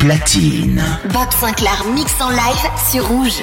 Platine. Bob Sinclair mix en live sur Rouge.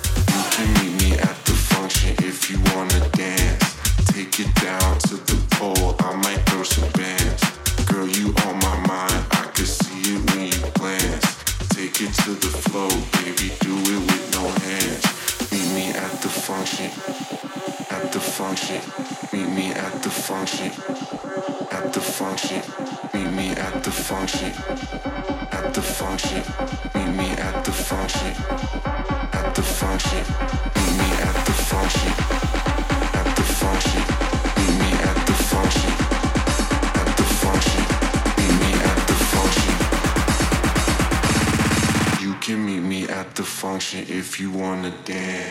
If you wanna dance.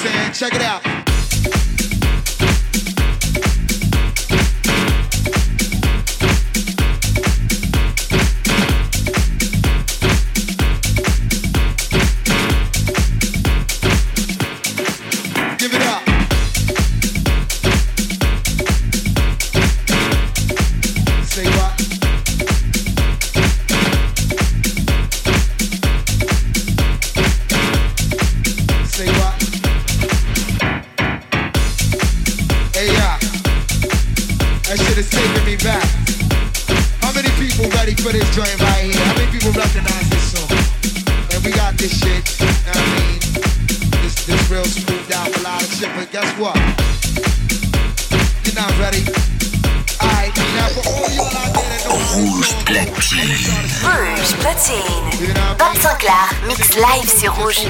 Saying? Check it out. Rouge platine. what I Bob? Sinclair, mix live sur Rouge.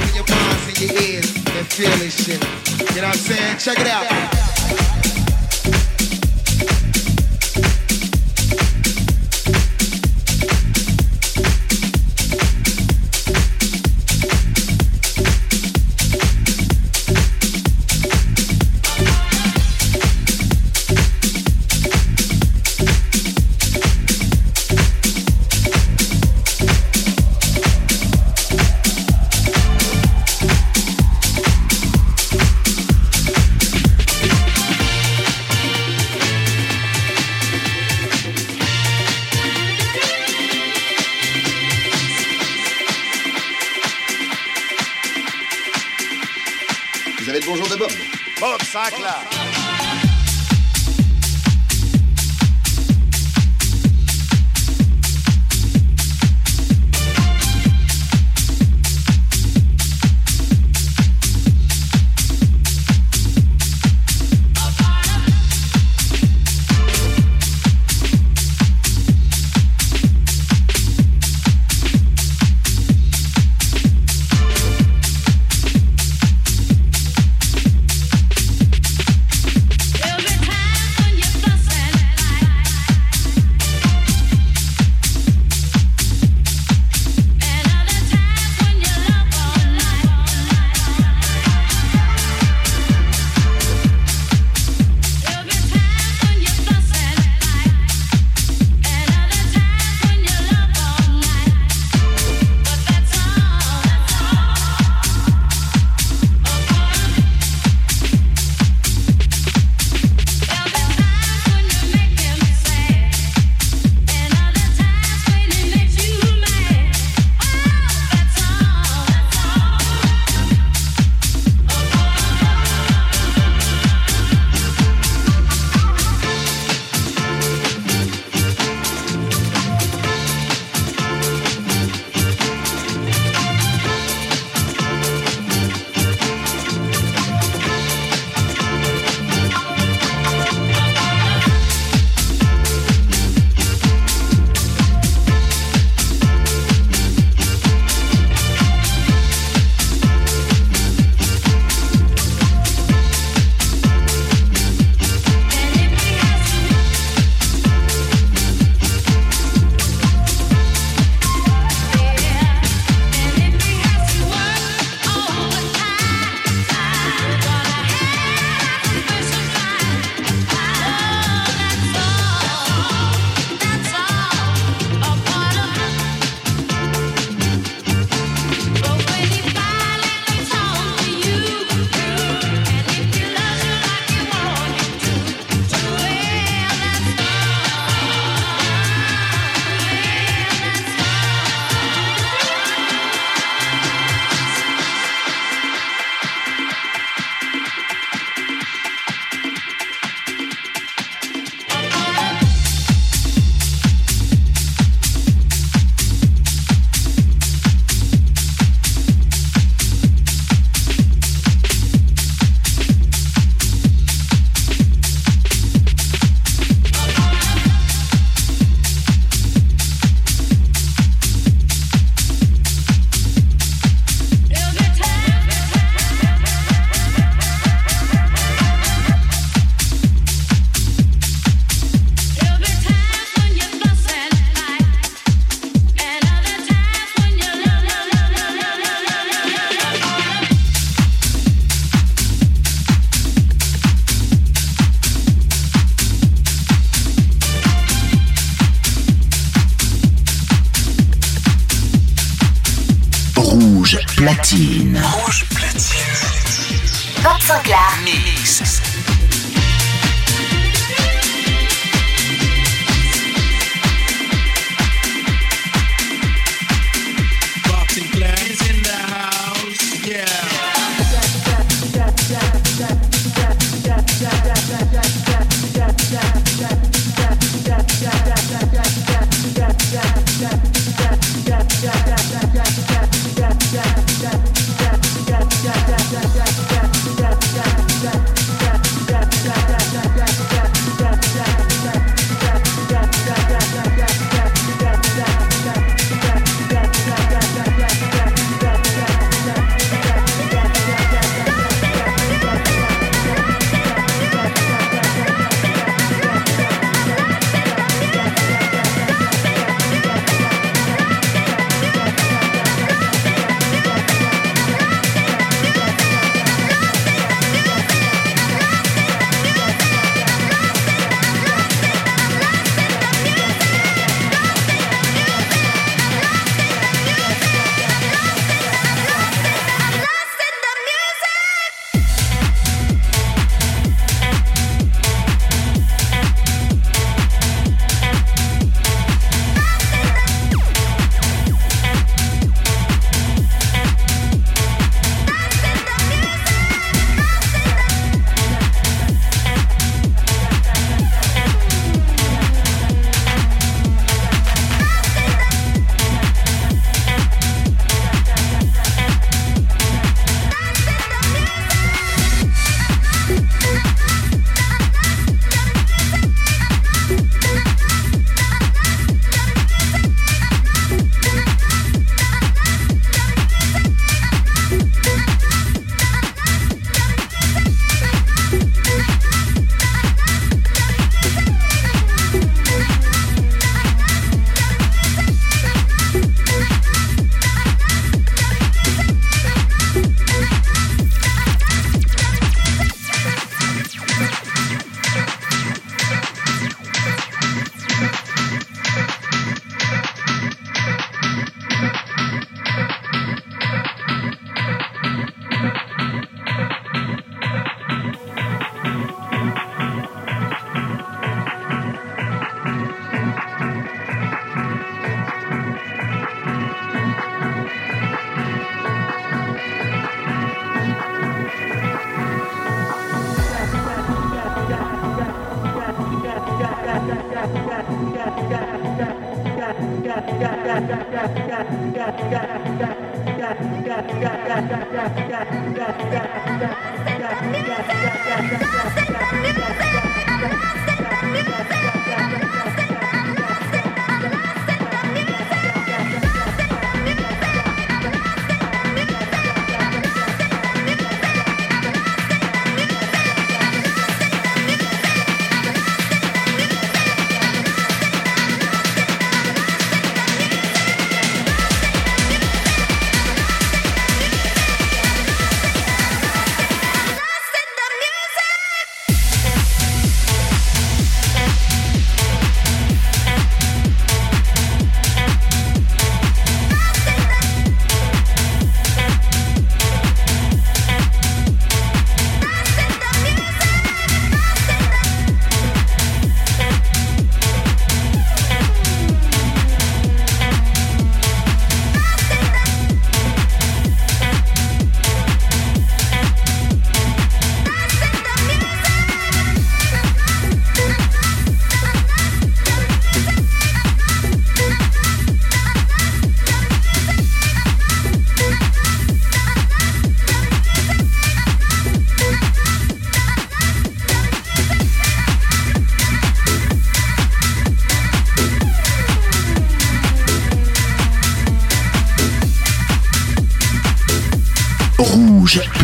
Now.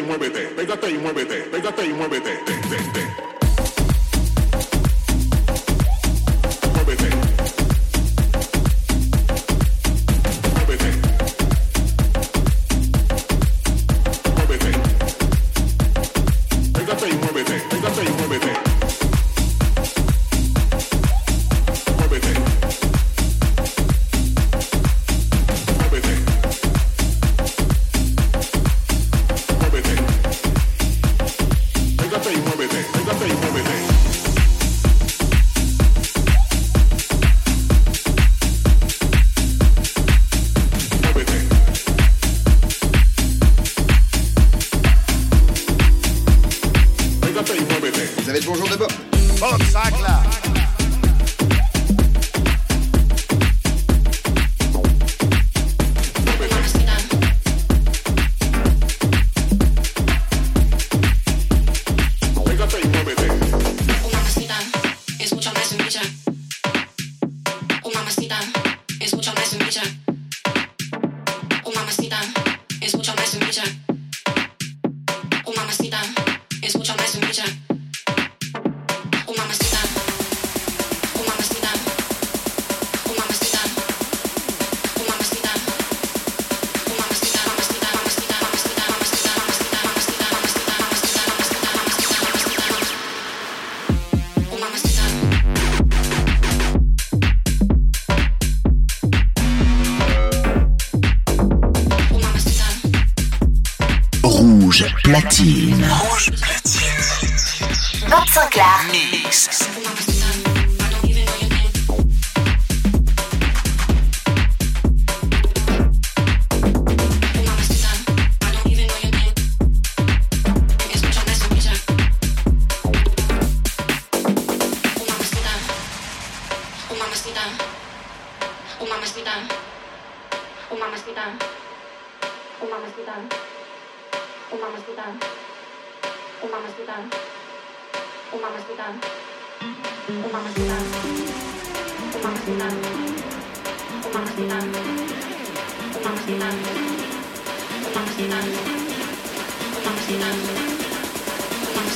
y muévete, pégate y muévete, pégate y muévete, te, te, te.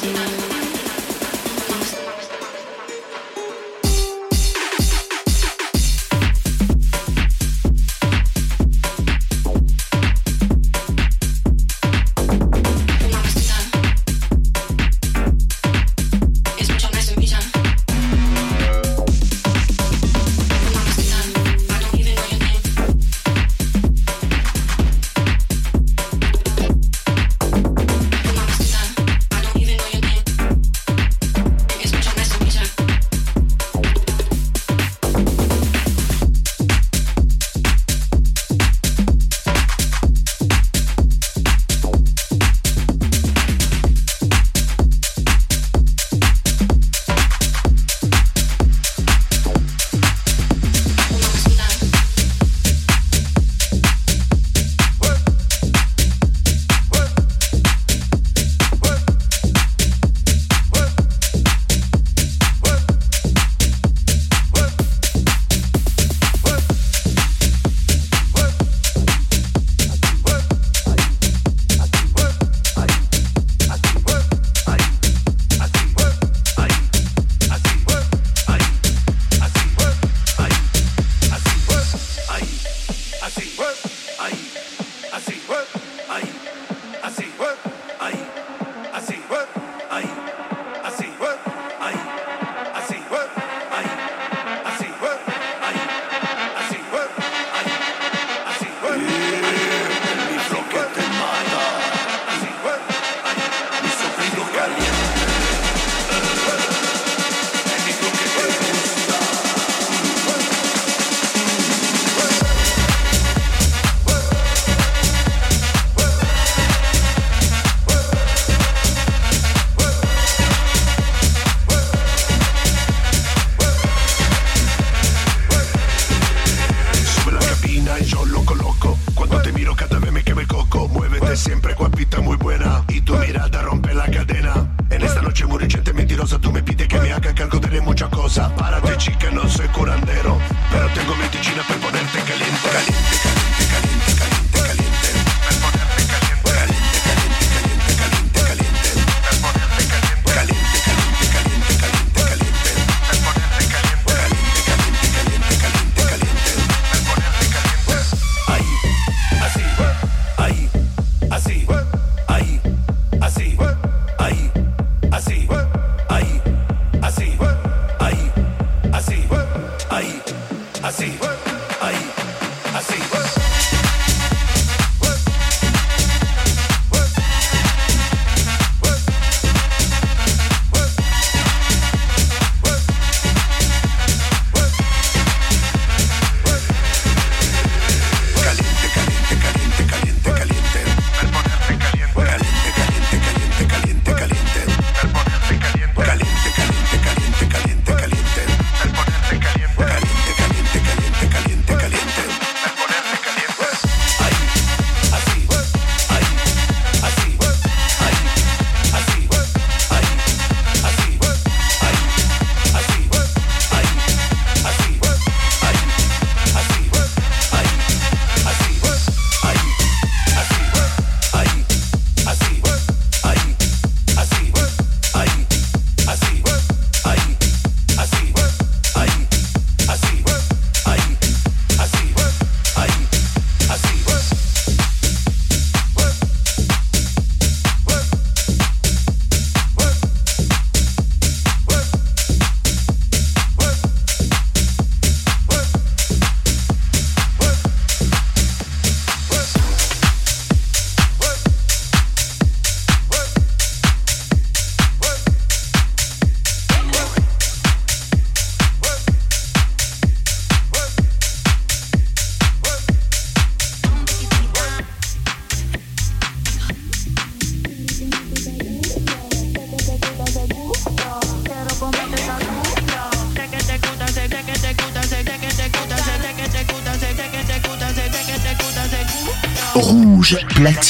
Thank you.